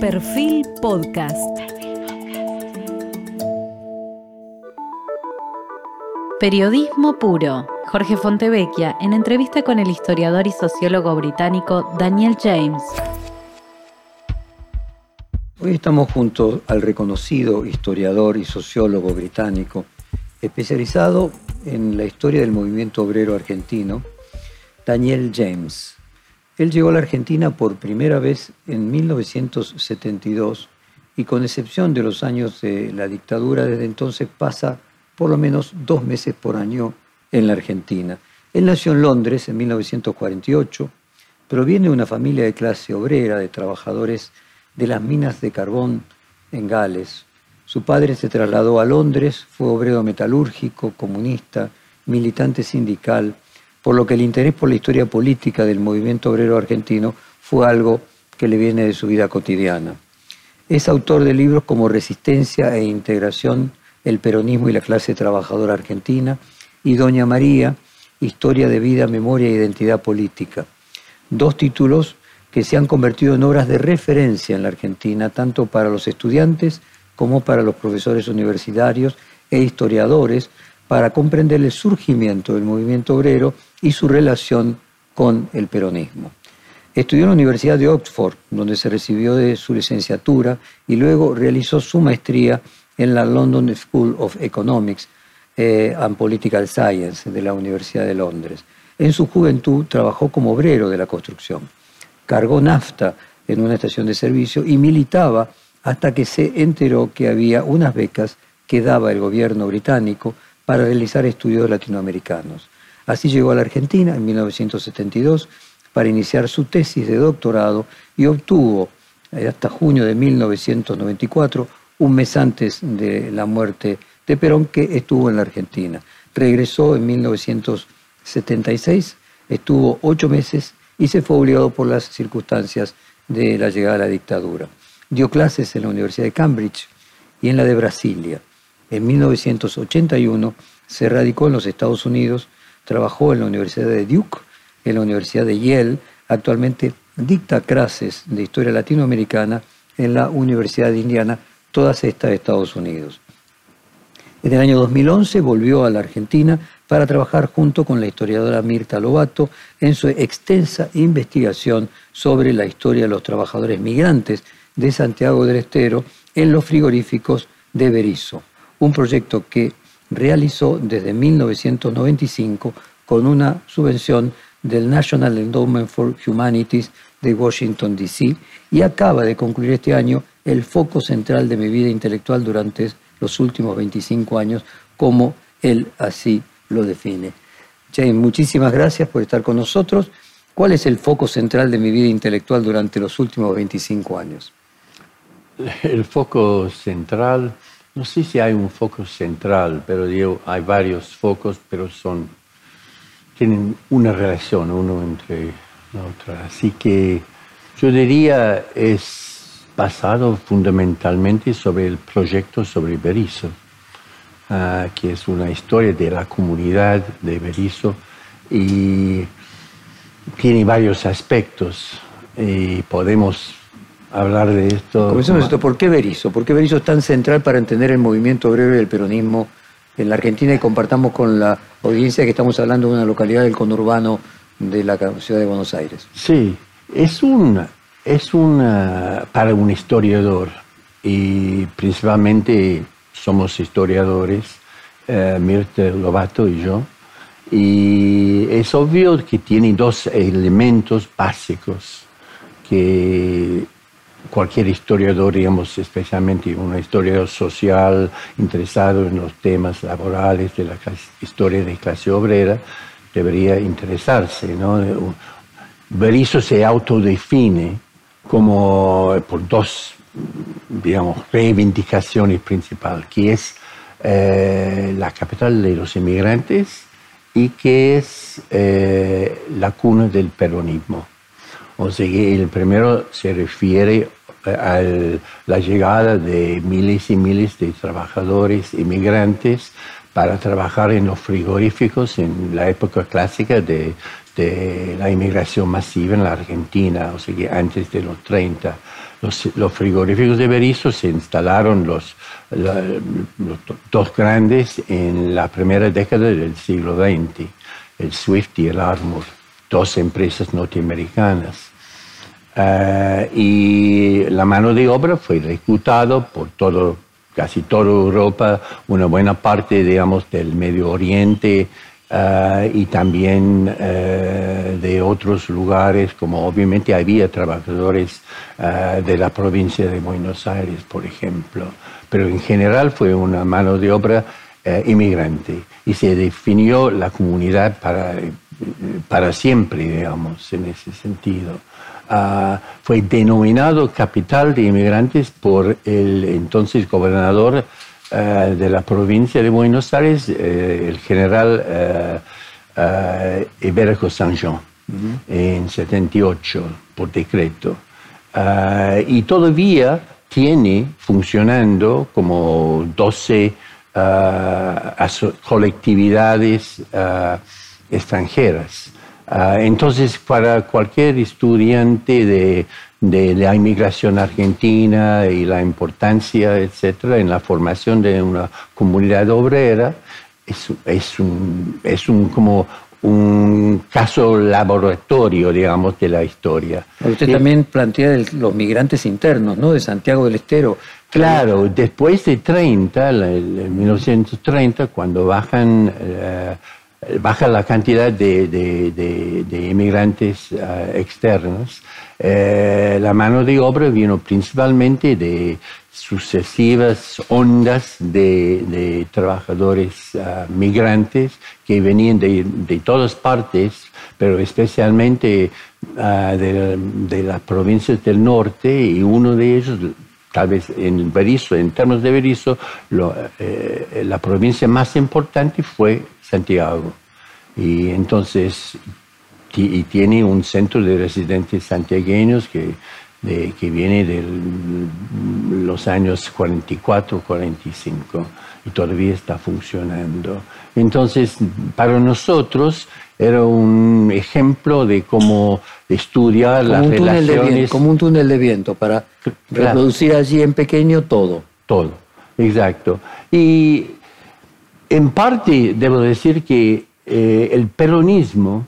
Perfil Podcast. Periodismo puro. Jorge Fontevecchia en entrevista con el historiador y sociólogo británico Daniel James. Hoy estamos junto al reconocido historiador y sociólogo británico, especializado en la historia del movimiento obrero argentino, Daniel James. Él llegó a la Argentina por primera vez en 1972 y con excepción de los años de la dictadura, desde entonces pasa por lo menos dos meses por año en la Argentina. Él nació en Londres en 1948, proviene de una familia de clase obrera, de trabajadores de las minas de carbón en Gales. Su padre se trasladó a Londres, fue obrero metalúrgico, comunista, militante sindical, por lo que el interés por la historia política del movimiento obrero argentino fue algo que le viene de su vida cotidiana. Es autor de libros como Resistencia e Integración, El peronismo y la clase trabajadora argentina y Doña María, Historia de vida, memoria e identidad política. Dos títulos que se han convertido en obras de referencia en la Argentina, tanto para los estudiantes como para los profesores universitarios e historiadores, para comprender el surgimiento del movimiento obrero y su relación con el peronismo. Estudió en la Universidad de Oxford, donde se recibió de su licenciatura y luego realizó su maestría en la London School of Economics eh, and Political Science de la Universidad de Londres. En su juventud trabajó como obrero de la construcción. Cargó nafta en una estación de servicio y militaba hasta que se enteró que había unas becas que daba el gobierno británico para realizar estudios latinoamericanos. Así llegó a la Argentina en 1972 para iniciar su tesis de doctorado y obtuvo eh, hasta junio de 1994, un mes antes de la muerte de Perón, que estuvo en la Argentina. Regresó en 1976, estuvo ocho meses y se fue obligado por las circunstancias de la llegada a la dictadura. Dio clases en la Universidad de Cambridge y en la de Brasilia. En 1981 se radicó en los Estados Unidos trabajó en la Universidad de Duke, en la Universidad de Yale, actualmente dicta clases de historia latinoamericana en la Universidad de Indiana, todas estas de Estados Unidos. En el año 2011 volvió a la Argentina para trabajar junto con la historiadora Mirta Lobato en su extensa investigación sobre la historia de los trabajadores migrantes de Santiago del Estero en los frigoríficos de Berizo, un proyecto que realizó desde 1995 con una subvención del National Endowment for Humanities de Washington, D.C. y acaba de concluir este año el foco central de mi vida intelectual durante los últimos 25 años, como él así lo define. James, muchísimas gracias por estar con nosotros. ¿Cuál es el foco central de mi vida intelectual durante los últimos 25 años? El foco central no sé si hay un foco central, pero hay varios focos, pero son, tienen una relación uno entre la otra. Así que yo diría es basado fundamentalmente sobre el proyecto sobre Berizo, ah, que es una historia de la comunidad de Berizo y tiene varios aspectos y podemos hablar de esto. esto. ¿Por qué Berizo? ¿Por qué Berizo es tan central para entender el movimiento obrero y el peronismo en la Argentina y compartamos con la audiencia que estamos hablando de una localidad del conurbano de la ciudad de Buenos Aires? Sí, es una, es una para un historiador y principalmente somos historiadores, eh, Mirta Lobato y yo, y es obvio que tiene dos elementos básicos que cualquier historiador, digamos, especialmente un historiador social interesado en los temas laborales de la historia de clase obrera, debería interesarse. ¿no? Berizzo se autodefine como por dos, digamos, reivindicaciones principales, que es eh, la capital de los inmigrantes y que es eh, la cuna del peronismo. O sea que el primero se refiere a la llegada de miles y miles de trabajadores inmigrantes para trabajar en los frigoríficos en la época clásica de, la inmigración masiva en la Argentina, o sea que antes de los 30. los, frigoríficos de Berisso se instalaron los, los, dos grandes en la primera década del siglo XX, el Swift y el Armour, dos empresas norteamericanas. Eh, y la mano de obra fue reclutada por todo, casi toda Europa, una buena parte, digamos, del Medio Oriente, eh, y también eh, de otros lugares, como obviamente había trabajadores eh, de la provincia de Buenos Aires, por ejemplo, pero en general fue una mano de obra inmigrante y se definió la comunidad para, para siempre, digamos, en ese sentido. Ah, fue denominado capital de inmigrantes por el entonces gobernador eh, de la provincia de Buenos Aires, eh, el general eh, Iberico San Jean, en 78, por decreto. y todavía tiene funcionando como 12 colectividades extranjeras. Entonces, para cualquier estudiante de de la inmigración argentina y la importancia, etcétera, en la formación de una comunidad obrera, es, es, un, es un, como un caso laboratorio, digamos, de la historia. Usted también plantea los migrantes internos, ¿no? De Santiago del Estero. Claro, después de 30, en 1930, cuando bajan eh, baja la cantidad de, de, inmigrantes eh, externos. Eh, la mano de obra vino principalmente de sucesivas ondas de, trabajadores eh, migrantes que venían de, todas partes, pero especialmente de, las provincias del norte y uno de ellos tal vez en Berisso, en términos de Berisso, la provincia más importante fue Santiago. Y entonces y tiene un centro de residentes santiagueños que, que viene de los años 44, 45 y todavía está funcionando. Entonces, para nosotros era un ejemplo de cómo estudiar las relaciones. como un túnel de viento para reproducir allí en pequeño todo. Todo, exacto. Y en parte debo decir que eh, el peronismo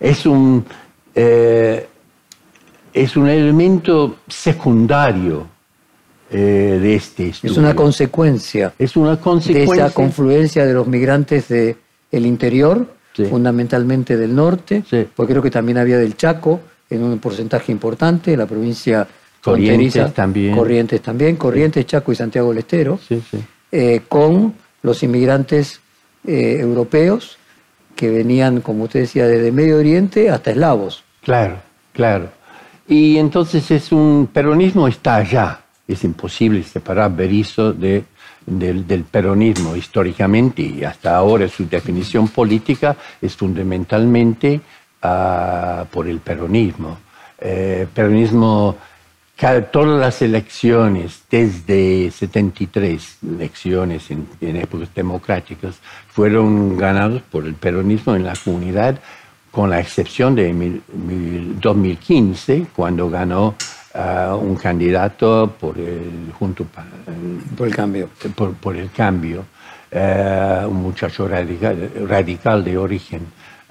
es un, eh, es un elemento secundario eh, de este estudio. Es una consecuencia. Es una consecuencia. De esa confluencia de los migrantes del el interior, fundamentalmente del norte, porque creo que también había del Chaco en un porcentaje importante, la provincia Corrientes también. Corrientes también, Corrientes, Chaco y Santiago del Estero, con los inmigrantes eh, europeos que venían, como usted decía, desde Medio Oriente hasta eslavos. Claro, claro. Y entonces es un peronismo está allá. Es imposible separar Berisso de, del, peronismo históricamente y hasta ahora su definición política es fundamentalmente uh, por el peronismo. Eh, peronismo todas las elecciones desde 73, elecciones en, épocas democráticas, fueron ganadas por el peronismo en la comunidad, con la excepción de 2015, cuando ganó uh, un candidato por el junto por el cambio, por, el cambio, uh, un muchacho radical, radical de origen.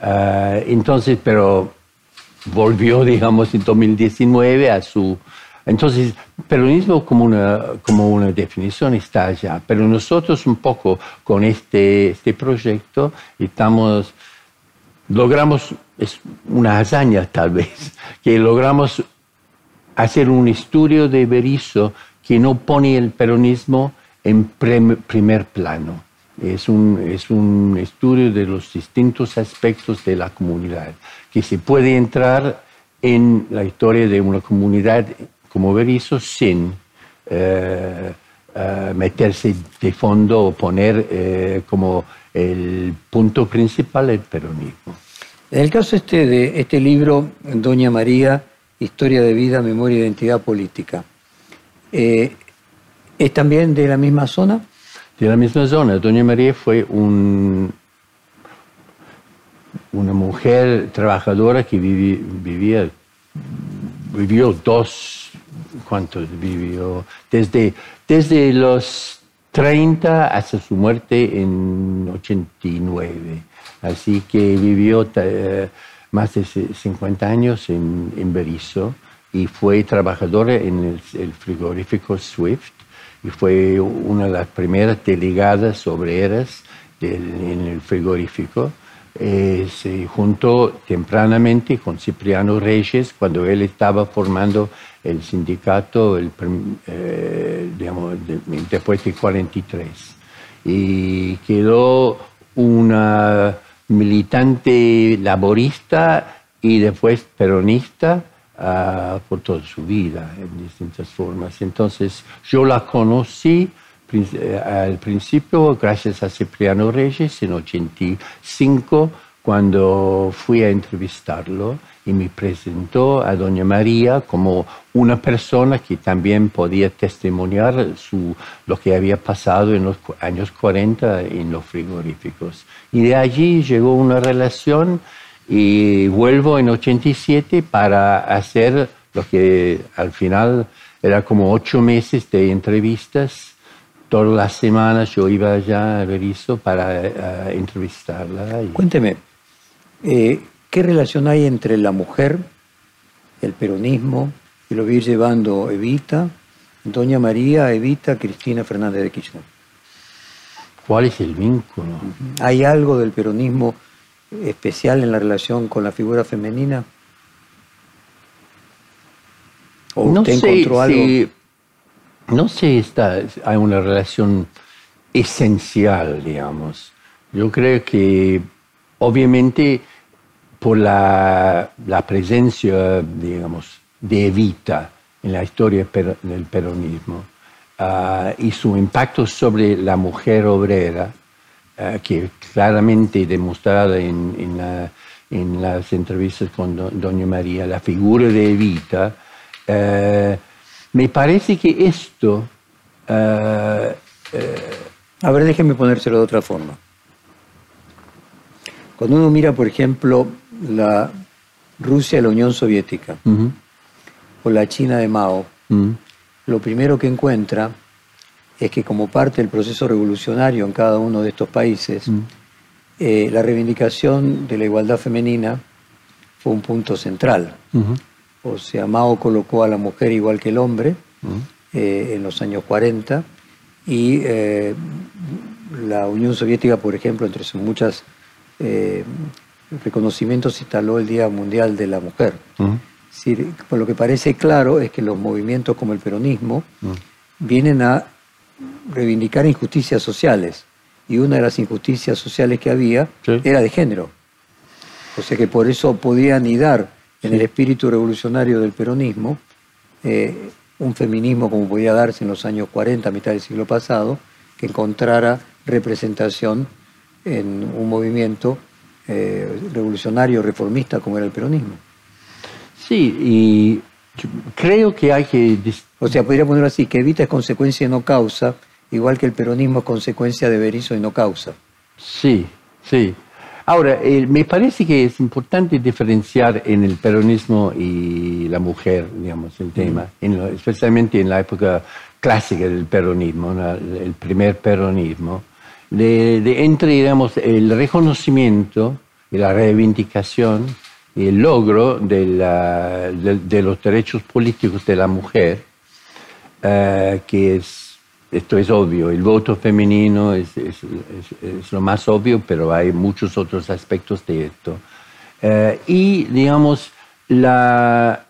Uh, entonces, pero volvió, digamos, en 2019 a su entonces, peronismo como una, como una definición está allá, pero nosotros un poco con este, este proyecto estamos, logramos, es una hazaña tal vez, que logramos hacer un estudio de Berisso que no pone el peronismo en primer plano. Es un, es un estudio de los distintos aspectos de la comunidad, que se puede entrar en la historia de una comunidad como Berisso sin eh, eh, meterse de fondo o poner eh, como el punto principal el peronismo. En el caso este de este libro, Doña María, Historia de Vida, Memoria e Identidad Política, ¿es también de la misma zona? De la misma zona. Doña María fue un, una mujer trabajadora que vivía vivió dos, ¿cuántos vivió? Desde, desde los 30 hasta su muerte en 89. Así que vivió eh, más de 50 años en, en y fue trabajadora en el, frigorífico Swift y fue una de las primeras delegadas obreras en el frigorífico. Eh, se juntó tempranamente con Cipriano Reyes cuando él estaba formando el sindicato el, eh, digamos, después de 43 y quedó una militante laborista y después peronista uh, por toda su vida en distintas formas. Entonces yo la conocí eh, al principio gracias a Cipriano Reyes en 85 cuando fui a entrevistarlo y me presentó a Doña María como una persona que también podía testimoniar su, lo que había pasado en los años 40 en los frigoríficos. Y de allí llegó una relación y vuelvo en 87 para hacer lo que al final era como ocho meses de entrevistas. Todas las semanas yo iba allá a Berizo para eh, entrevistarla. Cuénteme, eh, ¿qué relación hay entre la mujer, el peronismo, y lo vi llevando Evita, Doña María, Evita, Cristina Fernández de Kirchner? ¿Cuál es el vínculo? ¿Hay algo del peronismo especial en la relación con la figura femenina? ¿O no usted sé encontró algo? Si, no sé si hay una relación esencial, digamos. Yo creo que obviamente por la, la presencia, digamos, de Evita en la historia del peronismo uh, y su impacto sobre la mujer obrera, uh, que claramente demostrada en, en, la, las entrevistas con do, Doña María, la figura de Evita, uh, me parece que esto... a ver, déjeme ponérselo de otra forma. Cuando uno mira, por ejemplo, la Rusia y la Unión Soviética, uh -huh. o la China de Mao, uh -huh. lo primero que encuentra es que como parte del proceso revolucionario en cada uno de estos países, uh -huh. eh, la reivindicación de la igualdad femenina fue un punto central. O sea, Mao colocó a la mujer igual que el hombre eh, en los años 40 y eh, la Unión Soviética, por ejemplo, entre sus muchas eh, reconocimiento se instaló el Día Mundial de la Mujer. Uh -huh. por lo que parece claro es que los movimientos como el peronismo uh -huh. vienen a reivindicar injusticias sociales y una de las injusticias sociales que había sí. era de género. O sea que por eso podían anidar en sí. el espíritu revolucionario del peronismo eh, un feminismo como podía darse en los años 40, a mitad del siglo pasado, que encontrara representación en un movimiento eh, revolucionario, reformista como era el peronismo. Sí, y creo que hay que... O sea, podría poner así, que Evita es consecuencia y no causa, igual que el peronismo es consecuencia de Berizo y no causa. Sí, sí. Ahora, eh, me parece que es importante diferenciar en el peronismo y la mujer, digamos, el tema, en lo, especialmente en la época clásica del peronismo, ¿no? el primer peronismo de, entre digamos, el reconocimiento y la reivindicación y el logro de, la, de, los derechos políticos de la mujer, uh, que es, esto es obvio, el voto femenino es, es, es, lo más obvio, pero hay muchos otros aspectos de esto. Uh, y, digamos, la,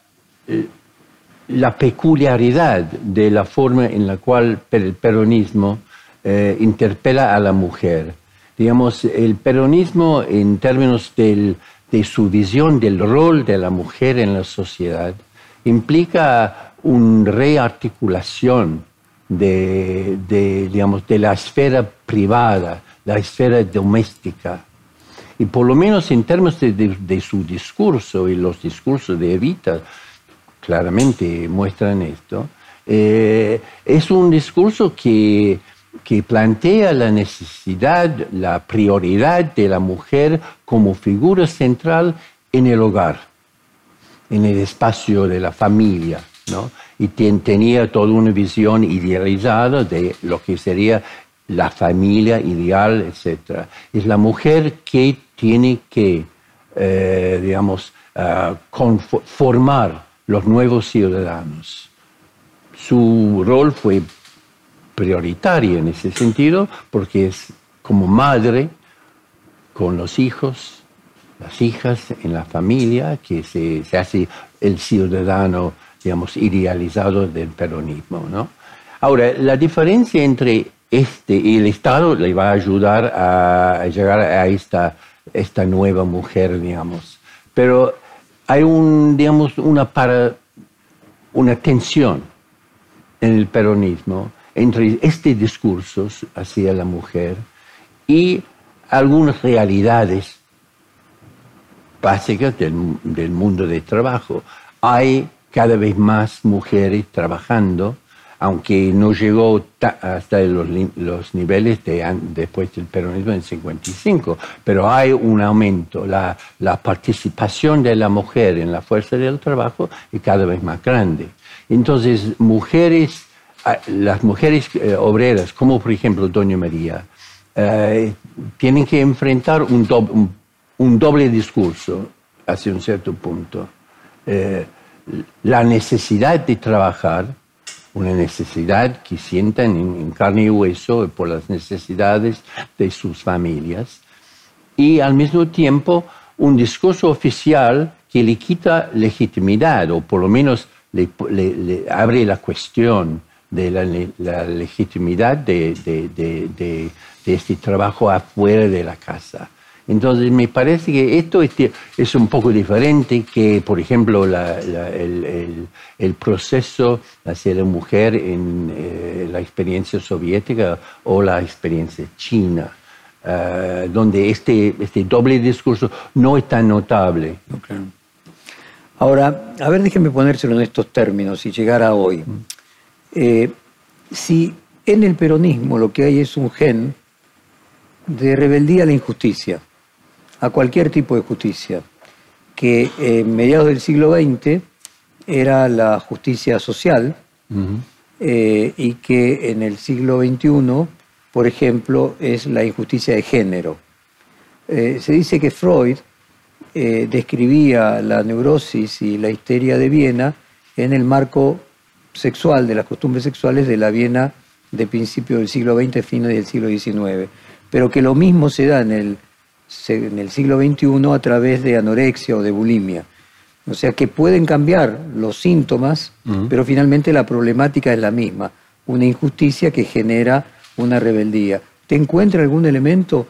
la peculiaridad de la forma en la cual el peronismo eh, interpela a la mujer. Digamos, el peronismo en términos de su visión del rol de la mujer en la sociedad implica una rearticulación de, digamos, de la esfera privada, la esfera doméstica. Y por lo menos en términos de su discurso y los discursos de Evita, claramente muestran esto, eh, es un discurso que que plantea la necesidad, la prioridad de la mujer como figura central en el hogar. en el espacio de la familia, ¿no? Y tenía toda una visión idealizada de lo que sería la familia ideal, etc. Es la mujer que tiene que, eh, digamos, uh, formar los nuevos ciudadanos. Su rol fue prioritario en ese sentido porque es como madre con los hijos, las hijas en la familia, que se, hace el ciudadano, digamos, idealizado del peronismo. ¿no? Ahora, la diferencia entre este y el Estado le va a ayudar a, llegar a esta, esta nueva mujer, digamos. Pero hay un, digamos, una, una tensión en el peronismo entre este discurso hacia la mujer y algunas realidades básicas del, mundo del trabajo. Hay cada vez más mujeres trabajando, aunque no llegó hasta los, los niveles de, después del peronismo en 55, pero hay un aumento. La, la, participación de la mujer en la fuerza del trabajo es cada vez más grande. Entonces, mujeres, las mujeres eh, obreras, como por ejemplo Doña María, eh, tienen que enfrentar un, un, doble discurso hacia un cierto punto. Eh, la necesidad de trabajar, una necesidad que sienten en, carne y hueso por las necesidades de sus familias, y al mismo tiempo un discurso oficial que le quita legitimidad, o por lo menos le, abre la cuestión de la, legitimidad de, de, este trabajo afuera de la casa. Entonces me parece que esto es, un poco diferente que, por ejemplo, el, proceso hacia la mujer en eh, la experiencia soviética o la experiencia china, eh, donde este, este doble discurso no es tan notable. Ahora, a ver, déjenme ponérselo en estos términos y llegar a hoy. Mm. Eh, si en el peronismo lo que hay es un gen de rebeldía a la injusticia, a cualquier tipo de justicia, que en mediados del siglo XX era la justicia social eh, y que en el siglo XXI, por ejemplo, es la injusticia de género. Eh, se dice que Freud eh, describía la neurosis y la histeria de Viena en el marco sexual, de las costumbres sexuales de la Viena de principio del siglo XX, fines del siglo XIX pero que lo mismo se da en el, en el siglo XXI a través de anorexia o de bulimia. O sea que pueden cambiar los síntomas, pero finalmente la problemática es la misma, una injusticia que genera una rebeldía. ¿Te encuentra algún elemento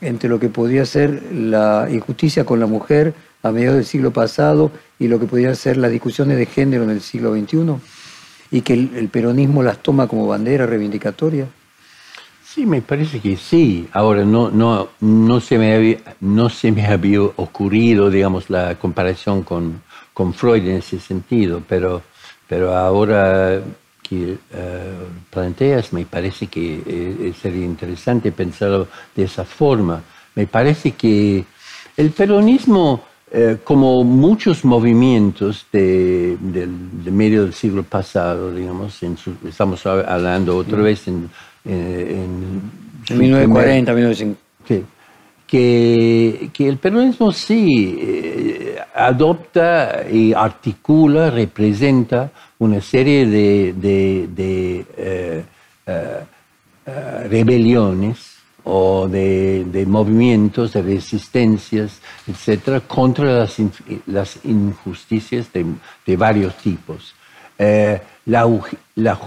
entre lo que podría ser la injusticia con la mujer a mediados del siglo pasado y lo que podrían ser las discusiones de género en el siglo XXI? ¿Y que el peronismo las toma como bandera reivindicatoria? Sí, me parece que sí. Ahora, no, no, no, se, me había, no se me había ocurrido, digamos, la comparación con, con Freud en ese sentido, pero, pero ahora que eh, planteas, me parece que eh, sería interesante pensarlo de esa forma. Me parece que el peronismo, eh, como muchos movimientos de, medio del siglo pasado, digamos, estamos hablando otra vez en en, 1940, 1950. Que, que, el peronismo sí eh, adopta y articula, representa una serie de, de, eh, rebeliones o de, movimientos, de resistencias, etcétera, contra las, las injusticias de, varios tipos. La, la,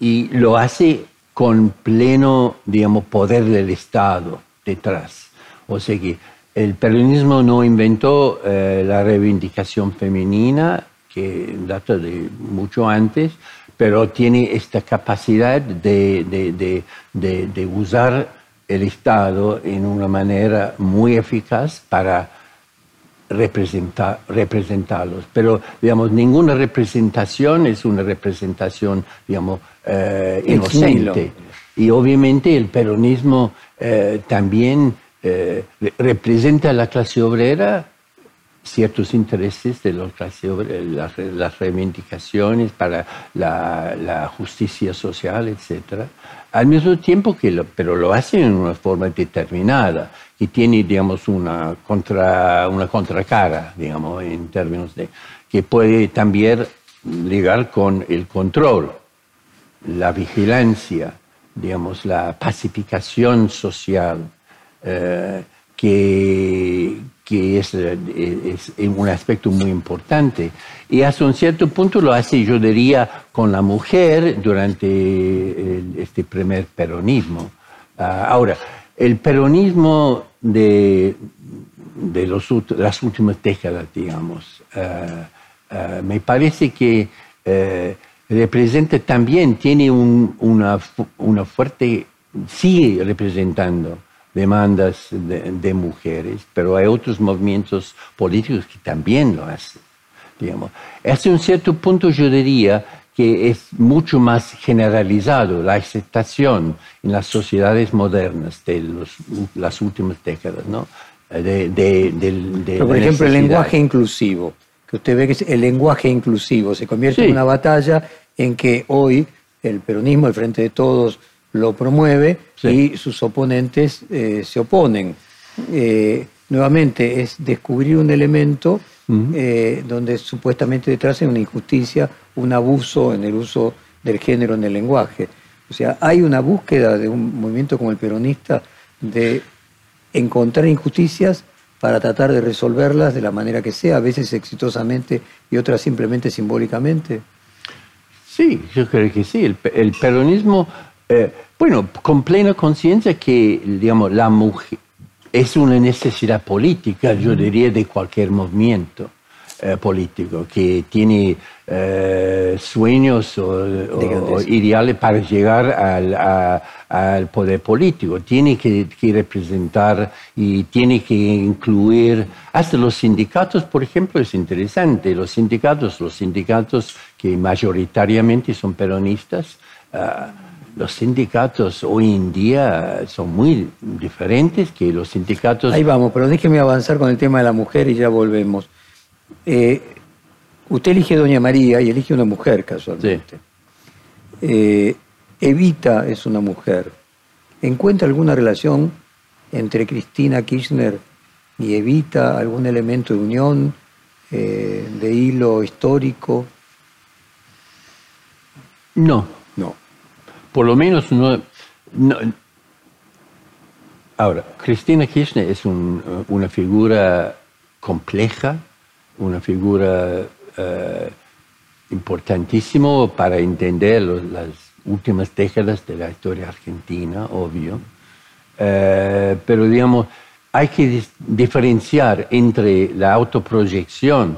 y lo hace con pleno, digamos, poder del Estado detrás. O sea que el peronismo no inventó eh, la reivindicación femenina, que data de mucho antes, pero tiene esta capacidad de, de, de, de usar el Estado en una manera muy eficaz para representar, representarlos. Pero, digamos, ninguna representación es una representación, digamos, eh, inocente. Y obviamente el peronismo eh, también eh, representa a la clase obrera ciertos intereses de los las, las reivindicaciones para la, justicia social, etc. Al mismo tiempo que, lo, pero lo hacen en una forma determinada, que tiene, digamos, una, contra, una contracara, digamos, en términos de, que puede también ligar con el control, la vigilancia, digamos, la pacificación social, eh, que, que es, es, un aspecto muy importante. Y hasta un cierto punto lo hace, yo diría, con la mujer durante este primer peronismo. Ah, ahora, el peronismo de, de los, las últimas décadas, digamos, ah, ah, me parece que eh, representa también, tiene una, una fuerte, sigue representando demandas de, mujeres, pero hay otros movimientos políticos que también lo hacen. Digamos. Hasta un cierto punto yo diría que es mucho más generalizado la aceptación en las sociedades modernas de los, las últimas décadas, ¿no? De, de, por ejemplo, el lenguaje inclusivo, que usted ve que el lenguaje inclusivo se convierte en una batalla en que hoy el peronismo, el Frente de Todos, lo promueve y sus oponentes eh, se oponen. Eh, nuevamente es descubrir un elemento eh, donde supuestamente detrás hay una injusticia, un abuso en el uso del género en el lenguaje. O sea, hay una búsqueda de un movimiento como el peronista de encontrar injusticias para tratar de resolverlas de la manera que sea, a veces exitosamente y otras simplemente simbólicamente. Sí, yo creo que sí. el peronismo eh, bueno, con plena conciencia que, digamos, la mujer es una necesidad política, yo diría, de cualquier movimiento eh, político que tiene eh, sueños o, ideales para llegar al, poder político. Tiene que, que, representar y tiene que incluir, hasta los sindicatos, por ejemplo, es interesante, los sindicatos, los sindicatos que mayoritariamente son peronistas, ah, los sindicatos hoy en día son muy diferentes que los sindicatos... Ahí vamos, pero déjeme avanzar con el tema de la mujer y ya volvemos. Eh, usted elige Doña María y elige una mujer casualmente. Eh, Evita es una mujer. ¿Encuentra alguna relación entre Cristina Kirchner y Evita, algún elemento de unión, eh, de hilo histórico? No por lo menos no, Ahora, Cristina Kirchner es una figura compleja, una figura eh, importantísima para entender las últimas décadas de la historia argentina, obvio. Eh, pero digamos, hay que diferenciar entre la autoproyección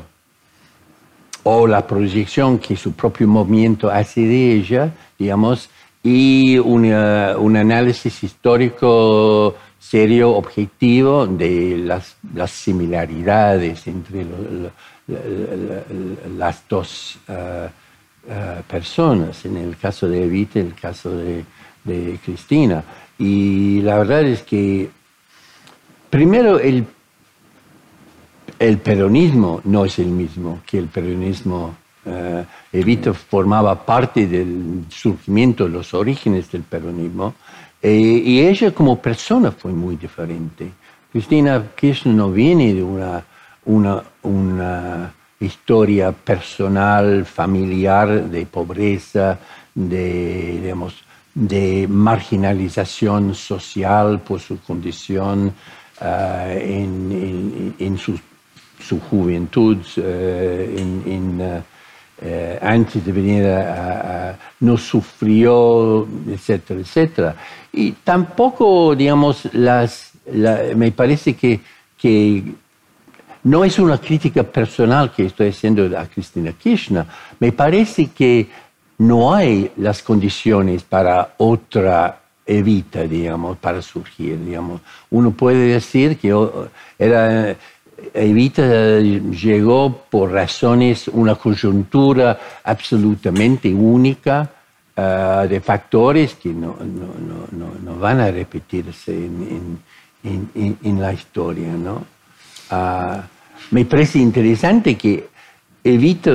o la proyección que su propio movimiento hace de ella, digamos, y un análisis histórico serio, objetivo de las, las similaridades entre las dos uh, uh, personas, en el caso de Evita, en el caso de, Cristina. Y la verdad es que, primero, el, el peronismo no es el mismo que el peronismo eh, Evita formaba parte del surgimiento, los orígenes del peronismo, eh, y ella como persona fue muy diferente. Cristina Kirchner no viene de una, una, una historia personal, familiar, de pobreza, de, digamos, de marginalización social por su condición eh, en, en, su, su, juventud, en, eh, antes de venir a, no sufrió, etcétera, etcétera. Y tampoco, digamos, las, me parece que, que no es una crítica personal que estoy haciendo a Cristina Kirchner, me parece que no hay las condiciones para otra evita, digamos, para surgir, digamos. Uno puede decir que era Evita llegó por razones, una coyuntura absolutamente única uh, de factores que no, no, no, no, van a repetirse en, en, la historia. ¿no? Uh, me parece interesante que Evita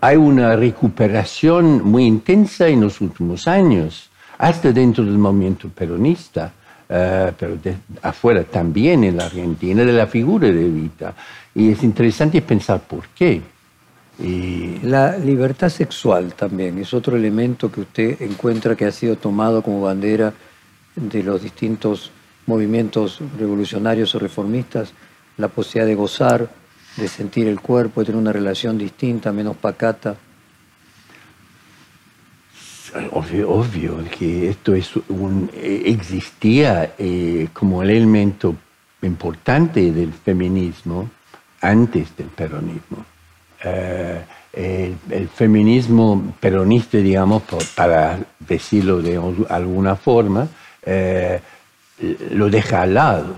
hay una recuperación muy intensa en los últimos años, hasta dentro del movimiento peronista, eh, pero afuera también en la Argentina, de la figura de Evita. Y es interesante pensar por qué. La libertad sexual también es otro elemento que usted encuentra que ha sido tomado como bandera de los distintos movimientos revolucionarios o reformistas, la posibilidad de gozar, de sentir el cuerpo, de tener una relación distinta, menos pacata. Obvio, que esto es un, existía eh, como el elemento importante del feminismo antes del peronismo. Eh, el, feminismo peronista, digamos, para decirlo de alguna forma, eh, lo deja al lado,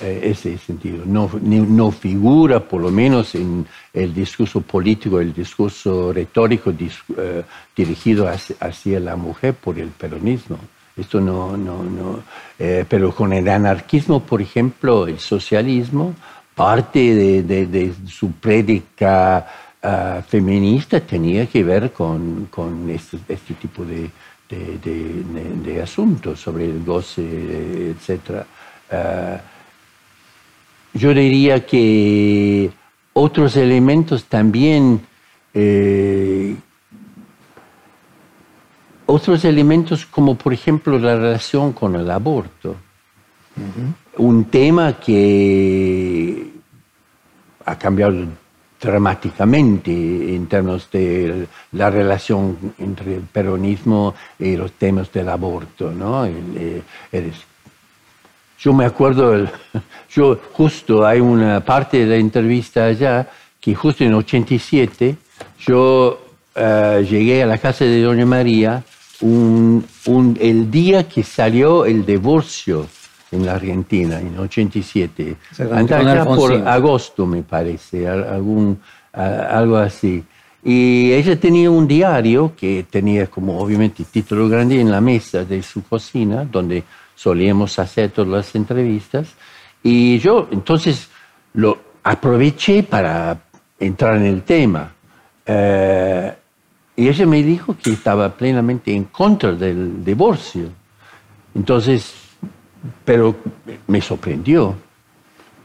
eh, ese sentido. No, no, figura, por lo menos, en el discurso político, el discurso retórico dirigido hacia, la mujer por el peronismo. Esto no, no, no. pero con el anarquismo, por ejemplo, el socialismo, parte de, su prédica ah, feminista tenía que ver con, con este, este, tipo de, de, asuntos sobre el goce, etc. Ah, yo diría que otros elementos también, eh, otros elementos como por ejemplo la relación con el aborto un tema que ha cambiado dramáticamente en términos de la relación entre el peronismo y los temas del aborto, ¿no? Eh, yo me acuerdo, yo justo hay una parte de la entrevista allá que justo en 87 yo eh, llegué a la casa de Doña María el día que salió el divorcio en la Argentina, en 87. Allá por agosto, me parece, algún, algo así. Y ella tenía un diario que tenía como obviamente título grande en la mesa de su cocina, donde solíamos hacer todas las entrevistas. Y yo entonces lo aproveché para entrar en el tema. Eh, y ella me dijo que estaba plenamente en contra del divorcio. Entonces pero me sorprendió.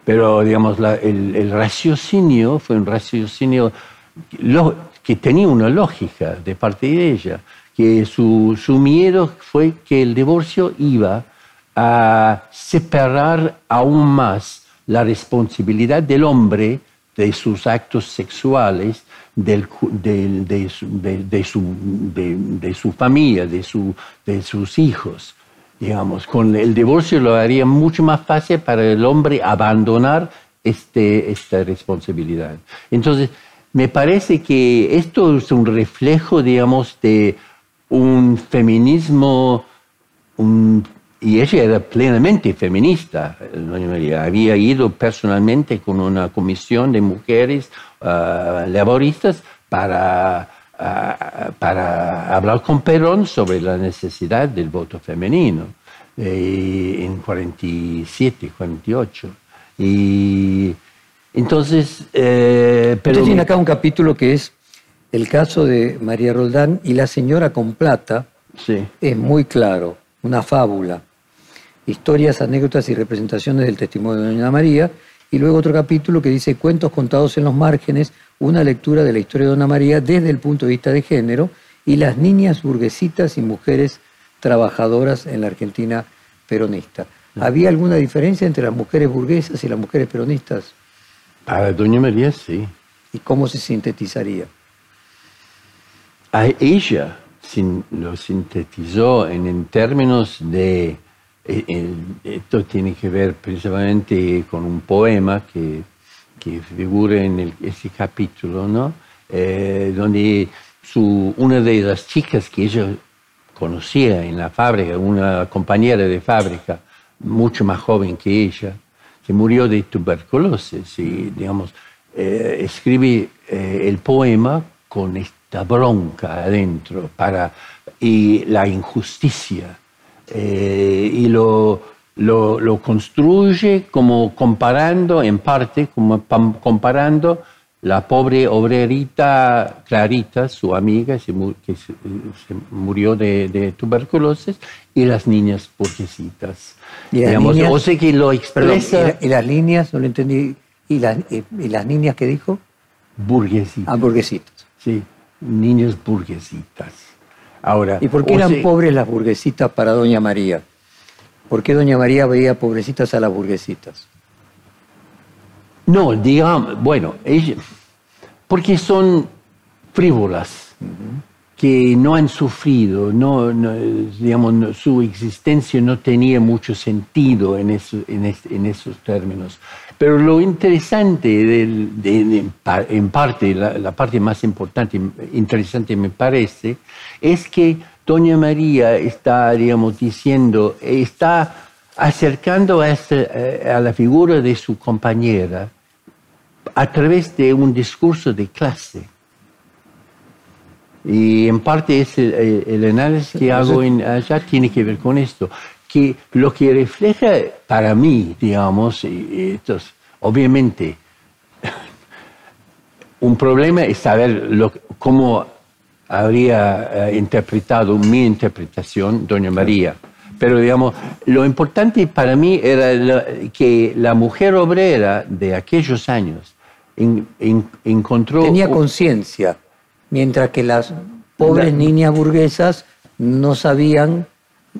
Pero, digamos, el, raciocinio fue un raciocinio que tenía una lógica de parte de ella, que su, su miedo fue que el divorcio iba a separar aún más la responsabilidad del hombre de sus actos sexuales, del, de, su, de, su, de, su, familia, de, su, de sus hijos digamos, con el divorcio lo haría mucho más fácil para el hombre abandonar este, esta responsabilidad. Entonces, me parece que esto es un reflejo, digamos, de un feminismo, y ella era plenamente feminista, había ido personalmente con una comisión de mujeres uh, laboristas para para hablar con Perón sobre la necesidad del voto femenino eh, en 47, 48. Y entonces... Eh, pero tiene acá un capítulo que es el caso de María Roldán y la señora con plata. Sí. Es muy claro, una fábula. Historias, anécdotas y representaciones del testimonio de Doña María. Y luego otro capítulo que dice cuentos contados en los márgenes una lectura de la historia de Dona María desde el punto de vista de género y las niñas burguesitas y mujeres trabajadoras en la Argentina peronista. ¿Había alguna diferencia entre las mujeres burguesas y las mujeres peronistas? Para Doña María sí. ¿Y cómo se sintetizaría? A ella lo sintetizó en, términos de... Eh, esto tiene que ver precisamente con un poema que que figura en ese capítulo, ¿no? Eh, donde su, una de las chicas que ella conocía en la fábrica, una compañera de fábrica, mucho más joven que ella, se murió de tuberculosis y, digamos, eh, escribe eh, el poema con esta bronca adentro para, y la injusticia. Y lo, lo, lo construye como comparando, en parte, como comparando la pobre obrerita Clarita, su amiga, que se, murió de, de tuberculosis, y las niñas burguesitas. Y las Digamos, niñas- o sea que lo Perdón, ¿y, expresa la- y las líneas? No lo entendí. ¿Y las, y, y las niñas que dijo? burguesitas. Hamburguesitas. Sí, niñas burguesitas. Ahora, ¿Y por qué eran pobres las burguesitas para Doña María? ¿Por qué Doña María veía pobrecitas a las burguesitas? No, digamos, bueno, ella- porque son frívolas, que no han sufrido, no, no, digamos, no- su existencia no tenía mucho sentido en, eso- en, es- en esos términos. Pero lo interesante, del- de- de- en pa- en parte, la, la parte más importante, interesante me parece, es que Doña María está, digamos, diciendo, está acercando a, este- a la figura de su compañera a través de un discurso de clase. Y en parte es el análisis que hago en, allá tiene que ver con esto, que lo que refleja para mí, digamos, entonces, obviamente, un problema es saber lo- cómo habría eh, interpretado mi interpretación, Doña María. Pero, digamos, lo importante para mí era la- que la mujer obrera de aquellos años en- en- encontró... Tenía conciencia, mientras que las pobres La- niñas burguesas no sabían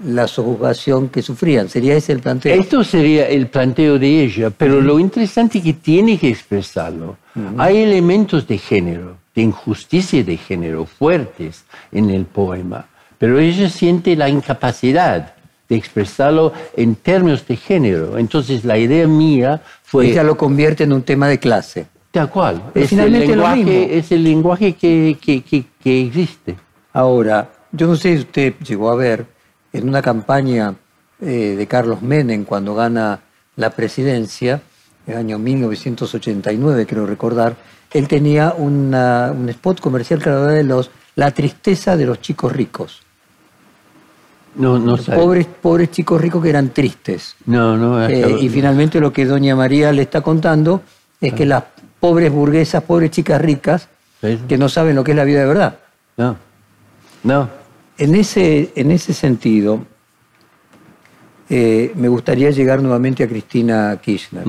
la sojuzgación que sufrían. ¿Sería ese el planteo? Esto sería el planteo de ella, pero lo interesante es que tiene que expresarlo. Hay elementos de género, de injusticia de género fuertes en el poema, pero ella siente la incapacidad de expresarlo en términos de género. Entonces la idea mía fue... Ella lo convierte en un tema de clase. Tal cual. Es el, finalmente lo mismo. lenguaje, es el lenguaje que, que- que- que existe. Ahora, yo no sé si usted llegó a ver en una campaña eh, de Carlos Menem cuando gana la presidencia, en el año 1989, creo recordar, él tenía una- un spot comercial que hablaba de los, la tristeza de los chicos ricos. No, no sabe. Pobres, pobres chicos ricos que eran tristes. No, no. Eh, y finalmente lo que doña María le está contando es que las pobres burguesas, pobres chicas ricas, Sí. que no saben lo que es la vida de verdad. No. No. En ese, en ese sentido, eh, me gustaría llegar nuevamente a Cristina Kirchner.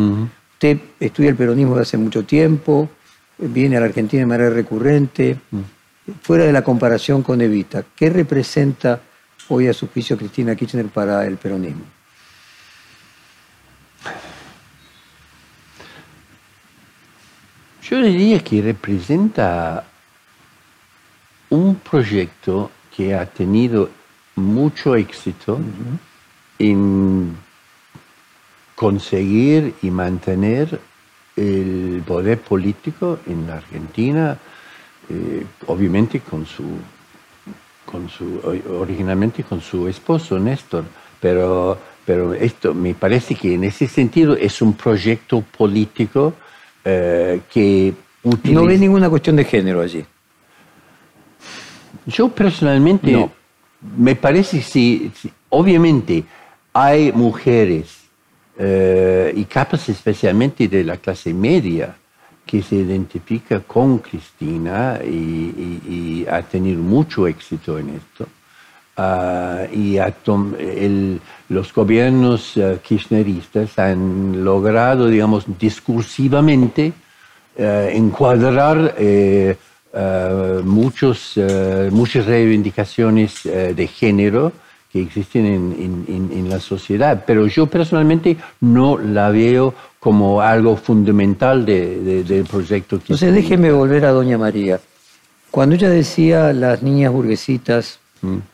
Usted estudia el peronismo de hace mucho tiempo, viene a la Argentina de manera recurrente, fuera de la comparación con Evita, ¿qué representa hoy a su juicio Cristina Kirchner para el peronismo? Yo diría que representa un proyecto que ha tenido mucho éxito en conseguir y mantener el poder político en la Argentina, eh, obviamente con su, con su, originalmente con su esposo Néstor, pero, pero esto me parece que en ese sentido es un proyecto político eh, que No utiliza- ve ninguna cuestión de género allí. Yo personalmente No. me parece sí, sí, obviamente hay mujeres eh, y capas especialmente de la clase media que se identifica con Cristina y, y- y ha tenido mucho éxito en esto. Ah, y el- los gobiernos eh, kirchneristas han logrado, digamos, discursivamente eh, encuadrar eh, muchos, eh, muchas reivindicaciones eh, de género que existen en, en- en- en la sociedad. Pero yo personalmente no la veo como algo fundamental de- de- del proyecto. Entonces déjeme volver a Doña María. Cuando ella decía las niñas burguesitas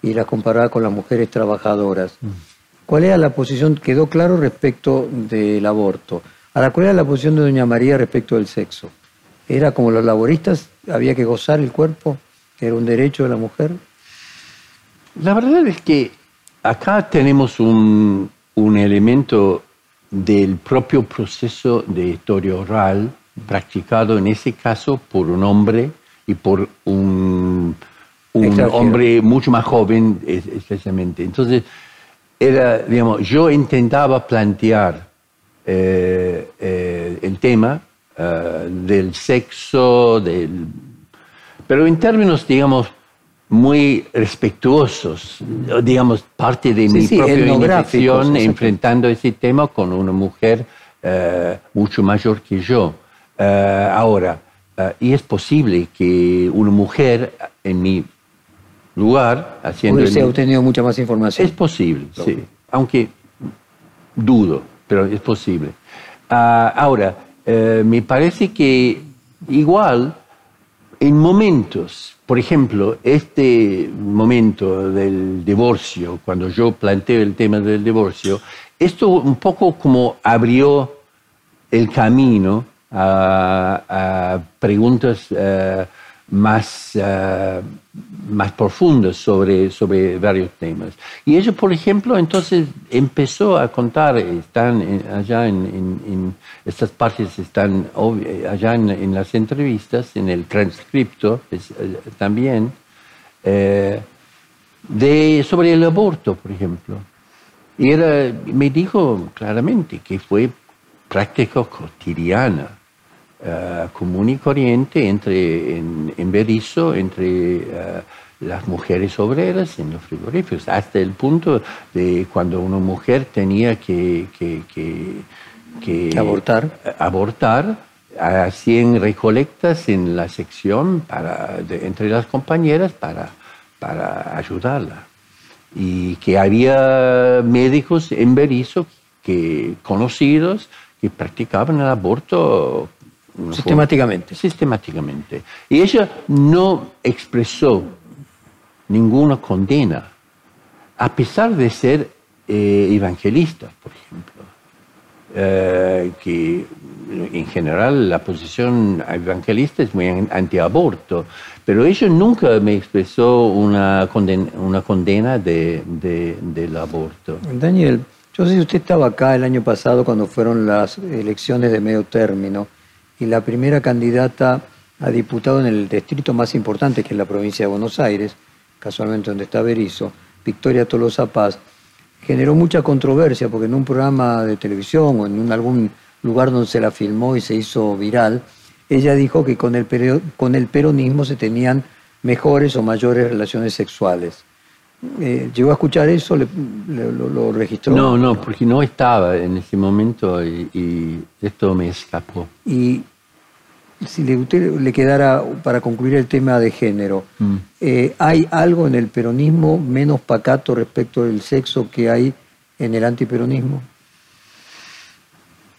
y las comparaba con las mujeres trabajadoras, ¿cuál era la posición? Quedó claro respecto del aborto. Ahora, ¿cuál era la posición de Doña María respecto del sexo? ¿Era como los laboristas, había que gozar el cuerpo, que era un derecho de la mujer? La verdad es que acá tenemos un, un elemento del propio proceso de historia oral practicado en ese caso por un hombre y por un, un hombre mucho más joven es- especialmente. Entonces, era, digamos, yo intentaba plantear eh, eh, el tema eh, del sexo, del, pero en términos, digamos, muy respetuosos, digamos, parte de mi propia iniciación enfrentando ese tema con una mujer mucho mayor que yo. ahora, y es posible que una mujer en mi lugar haciendo... Hubiese obtenido mucha más información. Es posible, sí, aunque dudo pero es posible. Ah, ahora, eh, me parece que igual en momentos, por ejemplo, este momento del divorcio, cuando yo planteo el tema del divorcio, esto un poco como abrió el camino a, preguntas eh, más, uh, más profundos sobre, sobre varios temas. Y ella, por ejemplo, entonces empezó a contar, están allá en, estas partes están allá en, las entrevistas, en el transcripto eh, también, eh, de, sobre el aborto, por ejemplo. Y era, me dijo claramente que fue práctica cotidiana uh, común y corriente entre, en, en Berisso entre uh, las mujeres obreras en los frigoríficos, hasta el punto de cuando una mujer tenía que, que, que, que abortar. abortar, hacían recolectas en la sección para, de, entre las compañeras para, para ayudarla. Y que había médicos en Berisso que, conocidos que practicaban el aborto Sistemáticamente. Sistemáticamente. Y ella no expresó ninguna condena, a pesar de ser eh, evangelista, por ejemplo. Eh, que en general la posición evangelista es muy antiaborto, pero ella nunca me expresó una condena, una condena de, del aborto. Daniel, yo sé si usted estaba acá el año pasado cuando fueron las elecciones de medio término y la primera candidata a diputado en el distrito más importante, que es la provincia de Buenos Aires, casualmente donde está Berizo, Victoria Tolosa Paz, generó mucha controversia porque en un programa de televisión o en algún lugar donde se la filmó y se hizo viral, ella dijo que con el, con el peronismo se tenían mejores o mayores relaciones sexuales. Eh, ¿Llegó a escuchar eso? lo, registró? No, no, porque no estaba en ese momento y, esto me escapó. Y si le, usted le quedara para concluir el tema de género, mm. eh, ¿hay algo en el peronismo menos pacato respecto del sexo que hay en el antiperonismo?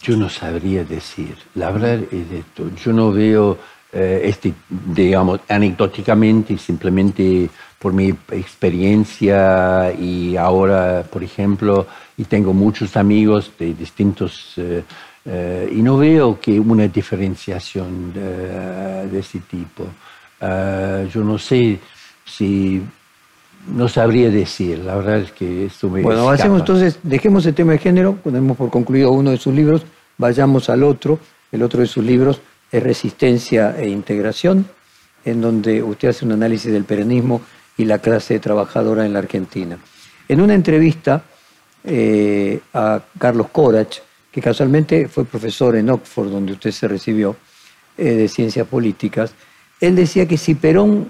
Yo no sabría decir. La verdad es esto. Yo no veo, eh, este, digamos, anecdóticamente, simplemente por mi experiencia y ahora, por ejemplo, y tengo muchos amigos de distintos, eh, eh, y no veo que una diferenciación de, de ese tipo. Uh, yo no sé si, no sabría decir, la verdad es que esto me Bueno, hacemos entonces, dejemos el tema de género, ponemos por concluido uno de sus libros, vayamos al otro, el otro de sus libros es Resistencia e Integración, en donde usted hace un análisis del peronismo y la clase trabajadora en la Argentina. En una entrevista eh, a Carlos Corach, que casualmente fue profesor en Oxford, donde usted se recibió, eh, de ciencias políticas, él decía que si Perón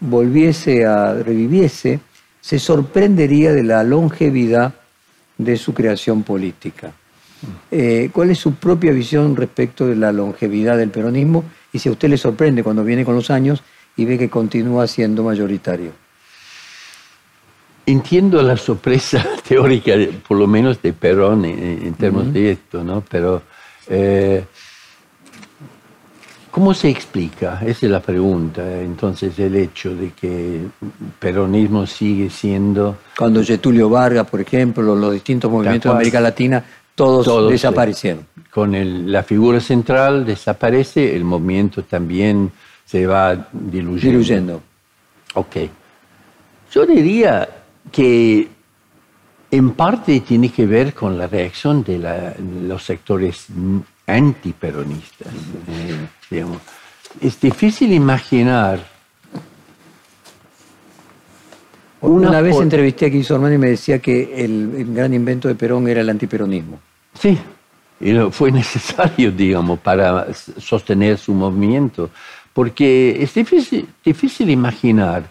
volviese a, reviviese, se sorprendería de la longevidad de su creación política. Eh, ¿Cuál es su propia visión respecto de la longevidad del peronismo? Y si a usted le sorprende cuando viene con los años y ve que continúa siendo mayoritario. Entiendo la sorpresa teórica, por lo menos de Perón en, términos de esto, ¿no? Pero, eh, ¿cómo se explica? Esa es la pregunta. Entonces, el hecho de que el peronismo sigue siendo... Cuando Getulio Vargas, por ejemplo, los distintos movimientos de América Latina, todos, desaparecieron. con la figura central desaparece, el movimiento también se va diluyendo. diluyendo. Ok. Yo diría que en parte tiene que ver con la reacción de los sectores antiperonistas. Eh, es difícil imaginar Una, vez entrevisté a Guillermo y me decía que el, gran invento de Perón era el antiperonismo. Sí, y fue necesario, digamos, para sostener su movimiento, porque es difícil, difícil imaginar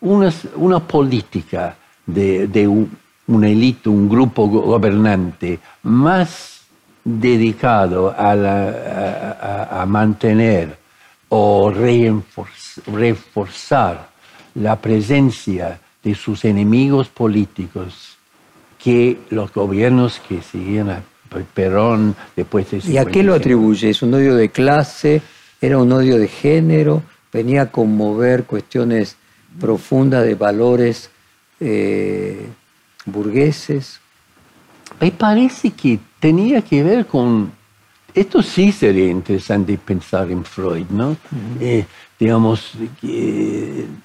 una, una política de, de un, una élite, un grupo gobernante más dedicado a, a, mantener o reforzar la presencia de sus enemigos políticos que los gobiernos que seguían a Perón después de... ¿Y a qué lo atribuye? ¿Es un odio de clase? ¿Era un odio de género? ¿Venía a conmover cuestiones profundas de valores eh, burgueses? Me parece que tenía que ver con... Esto sí sería interesante pensar en Freud, ¿no? Eh, digamos,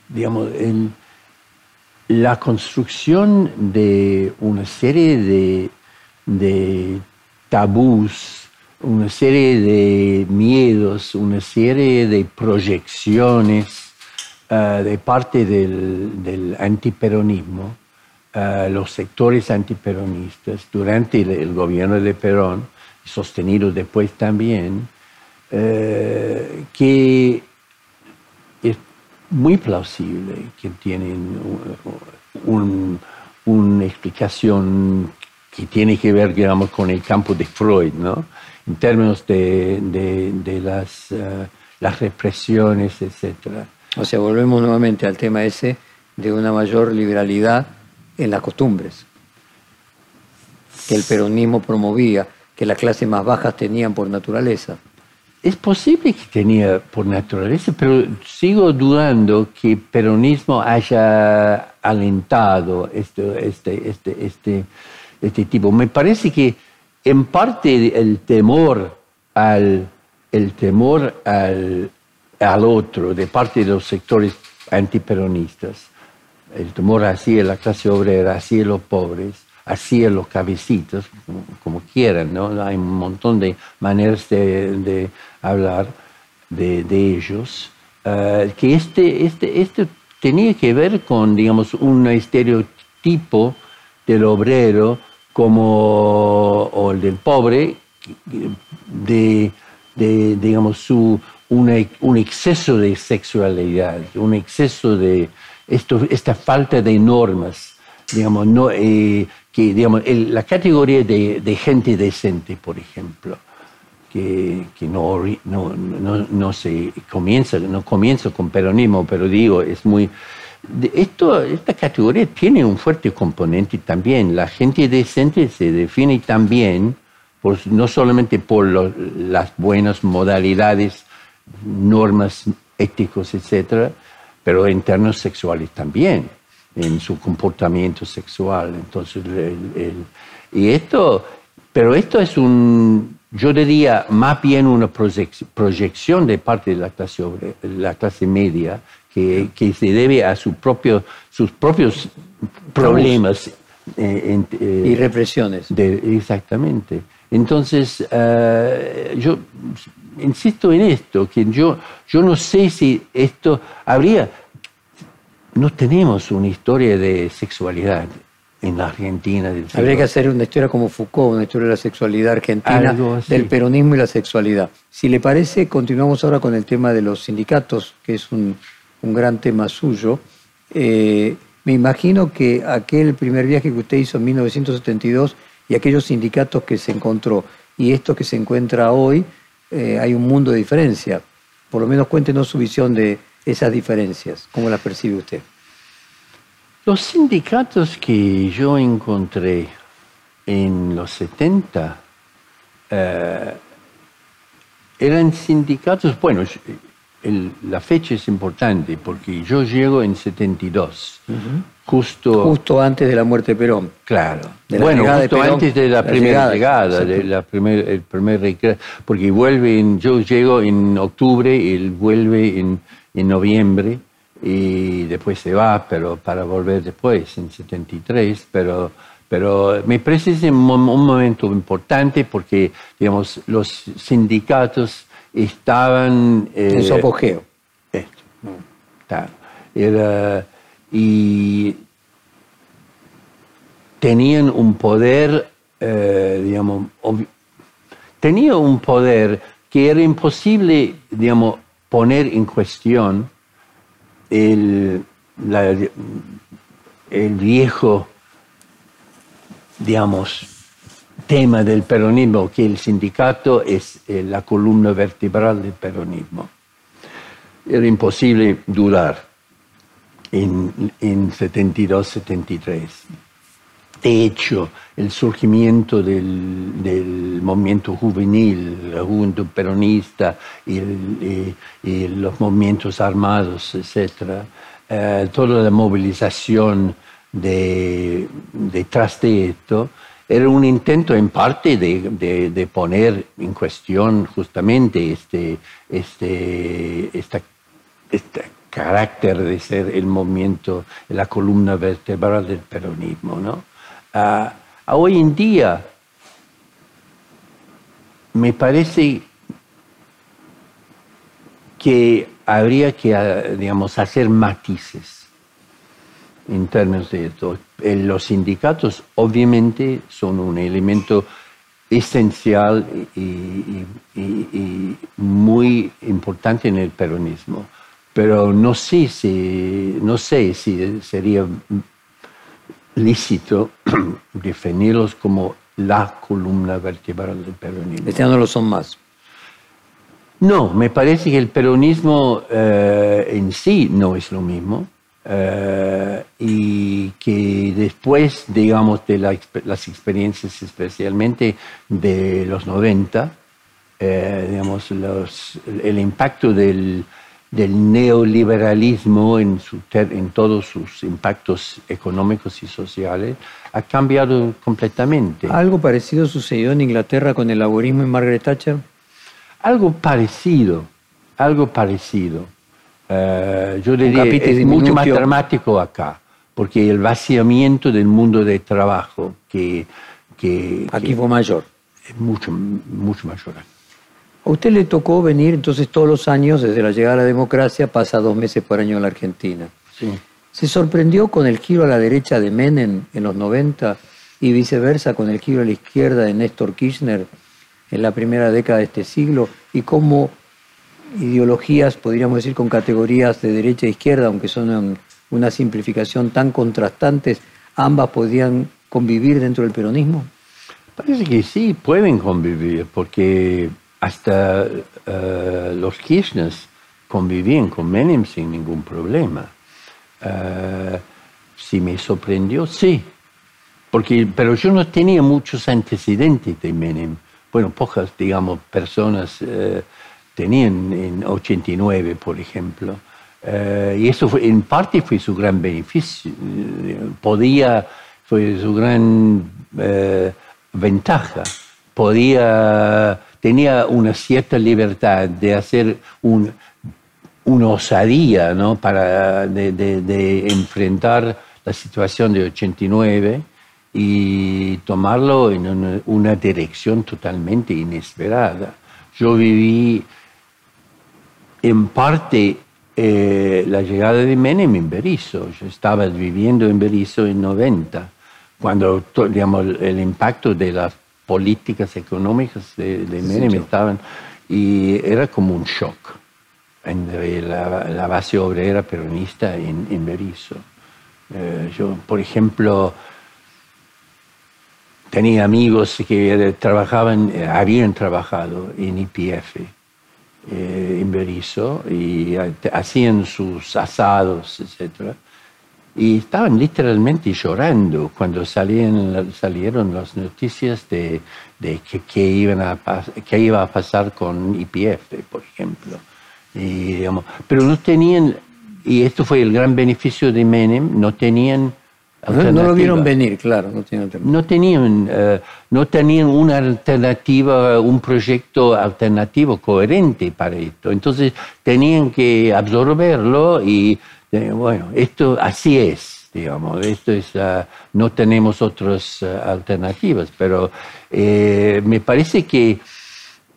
digamos la construcción de una serie de, de tabús, una serie de miedos, una serie de proyecciones eh, de parte del, del antiperonismo, uh, los sectores antiperonistas durante el, gobierno de Perón, sostenido después también, uh, que es muy plausible, que tienen un, una explicación que tiene que ver, digamos, con el campo de Freud, ¿no? En términos de, de, de las, uh, las represiones, etc. O sea, volvemos nuevamente al tema ese de una mayor liberalidad en las costumbres que el peronismo promovía, que las clases más bajas tenían por naturaleza. Es posible que tenía por naturaleza, pero sigo dudando que el peronismo haya alentado este, este, este, este, este tipo. Me parece que en parte el temor al, el temor al, al otro de parte de los sectores antiperonistas el temor hacia la clase obrera, hacia los pobres, hacia los cabecitos, como, quieran, ¿no? Hay un montón de maneras de, hablar de, ellos, eh, que este, este, este tenía que ver con, digamos, un estereotipo del obrero como, o el del pobre, de, digamos, su, un exceso de sexualidad, un exceso de, esto, esta falta de normas, digamos, no, eh, que, digamos, la categoría de, de, gente decente, por ejemplo, que, que no, no, no, no, se comienza, no comienza con peronismo, pero digo, es muy... Esto, esta categoría tiene un fuerte componente también. La gente decente se define también, por, no solamente por las buenas modalidades, normas éticos, etcétera, pero en sexuales también, en su comportamiento sexual. Entonces, y esto, pero esto es un, yo diría, más bien una proyección de parte de la clase, la clase media que, que, se debe a su propio, sus propios problemas. Eh, eh, y represiones. exactamente. Entonces, uh, yo insisto en esto, que yo, yo no sé si esto habría, no tenemos una historia de sexualidad en la Argentina. Habría que hacer una historia como Foucault, una historia de la sexualidad argentina, del peronismo y la sexualidad. Si le parece, continuamos ahora con el tema de los sindicatos, que es un, un gran tema suyo. Eh, me imagino que aquel primer viaje que usted hizo en 1972 y aquellos sindicatos que se encontró y esto que se encuentra hoy, eh, hay un mundo de diferencia. Por lo menos cuéntenos su visión de esas diferencias, ¿cómo las percibe usted? Los sindicatos que yo encontré en los 70 eh, eran sindicatos, bueno, la fecha es importante porque yo llego en 72, justo, justo antes de la muerte de Perón. Claro, bueno, justo antes de la, primera llegada, de la primer, el primer porque vuelve en, yo llego en octubre, él vuelve en, en noviembre y después se va, pero para volver después, en 73, pero pero me parece un, un momento importante porque, digamos, los sindicatos estaban... en su apogeo. Era, y tenían un poder, eh, digamos, tenía un poder que era imposible, digamos, poner en cuestión el, el viejo, digamos, tema del peronismo, que el sindicato es eh, la columna vertebral del peronismo. Era imposible durar en, en 72-73. De hecho, el surgimiento del, movimiento juvenil, la juventud peronista y, los movimientos armados, etc., eh, toda la movilización detrás de esto, era un intento en parte de, poner en cuestión justamente este, este, este carácter de ser el movimiento, la columna vertebral del peronismo. ¿no? a hoy en día me parece que habría que, digamos, hacer matices en términos de esto. Los sindicatos obviamente son un elemento esencial y, muy importante en el peronismo, pero no sé si, no sé si sería lícito definirlos como la columna vertebral del peronismo. Este no lo son más. No, me parece que el peronismo eh, en sí no es lo mismo eh, y que después, digamos, de las experiencias especialmente de los 90, eh, digamos, el impacto del, del neoliberalismo en, su en todos sus impactos económicos y sociales ha cambiado completamente. ¿Algo parecido sucedió en Inglaterra con el laborismo y Margaret Thatcher? Algo parecido, algo parecido. Eh, yo diría es mucho más dramático acá, porque el vaciamiento del mundo del trabajo que... que Aquí fue mayor. Es mucho, mucho mayor. A usted le tocó venir entonces todos los años, desde la llegada a la democracia, pasa dos meses por año en la Argentina. Sí. ¿Se sorprendió con el giro a la derecha de Menem en los 90 y viceversa con el giro a la izquierda de Néstor Kirchner en la primera década de este siglo? ¿Y cómo ideologías, podríamos decir, con categorías de derecha e izquierda, aunque son una simplificación tan contrastantes, ambas podían convivir dentro del peronismo? Parece que sí, pueden convivir, porque hasta eh, los Kirchners convivían con Menem sin ningún problema. Eh, si me sorprendió, sí. Porque, pero yo no tenía muchos antecedentes de Menem. Bueno, pocas, digamos, personas eh, tenían en 89, por ejemplo. y eso en parte fue su gran beneficio. Podía, fue su gran ventaja. Podía tenía una cierta libertad de hacer un, una osadía ¿no? para de, enfrentar la situación de 89 y tomarlo en una, dirección totalmente inesperada. Yo viví en parte eh, la llegada de Menem en Berisso. Yo estaba viviendo en Berisso en 90, cuando digamos, el impacto de la políticas económicas de, Menem estaban, y era como un shock entre la, base obrera peronista en, en Berisso. Eh, yo, por ejemplo, tenía amigos que trabajaban, eh, habían trabajado en IPF eh, en Berisso y hacían sus asados, etcétera y estaban literalmente llorando cuando salían, salieron las noticias de, de que, iban a, que iba a pasar con IPF, por ejemplo. Y, digamos, pero no tenían, y esto fue el gran beneficio de Menem, no tenían no, no, lo vieron venir, claro. No, tenían, no tenían, eh, no tenían una alternativa, un proyecto alternativo coherente para esto. Entonces tenían que absorberlo y bueno, esto así es, digamos, esto es, ah, no tenemos otras ah, alternativas, pero eh, me parece que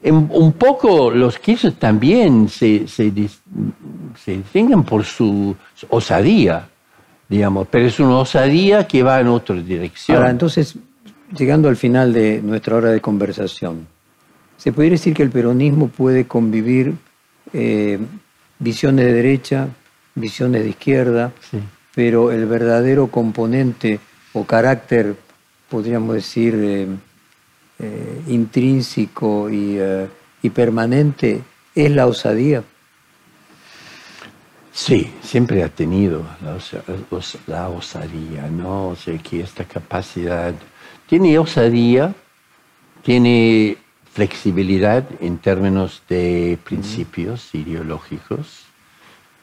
un poco los quisos también se, se, distinguen por su osadía. Digamos, pero es una osadía que va en otra dirección. Ahora, entonces, llegando al final de nuestra hora de conversación, ¿se podría decir que el peronismo puede convivir eh, visiones de derecha, visiones de izquierda, Sí. pero el verdadero componente o carácter, podríamos decir, eh, eh, intrínseco y, y permanente es la osadía? Sí, siempre ha tenido la, os- la osadía, ¿no? O sea, que esta capacidad tiene osadía, tiene flexibilidad en términos de principios ideológicos,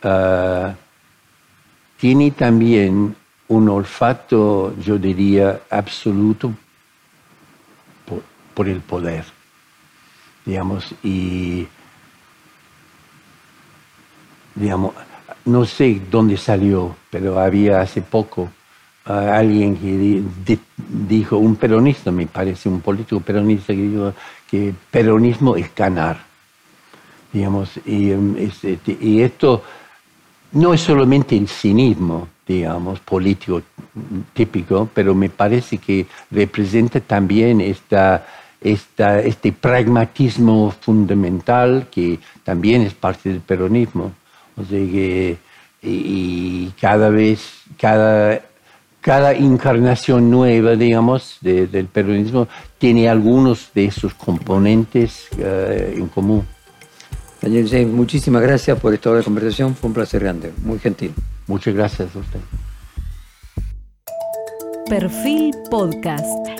ah, tiene también un olfato, yo diría, absoluto por, por el poder, digamos, y digamos, no sé dónde salió, pero había hace poco ah, alguien que di- di- dijo, un peronista, me parece, un político peronista que dijo que peronismo es ganar, digamos, y, em, este, y esto no es solamente el cinismo, digamos, político típico, pero me parece que representa también esta, esta, este pragmatismo fundamental que también es parte del peronismo. O sea que y, y cada vez, cada, cada encarnación nueva, digamos, de- del peronismo tiene algunos de esos componentes eh, en común. Daniel James, muchísimas gracias por esta hora de conversación, fue un placer grande, muy gentil. Muchas gracias a usted. Perfil Podcast.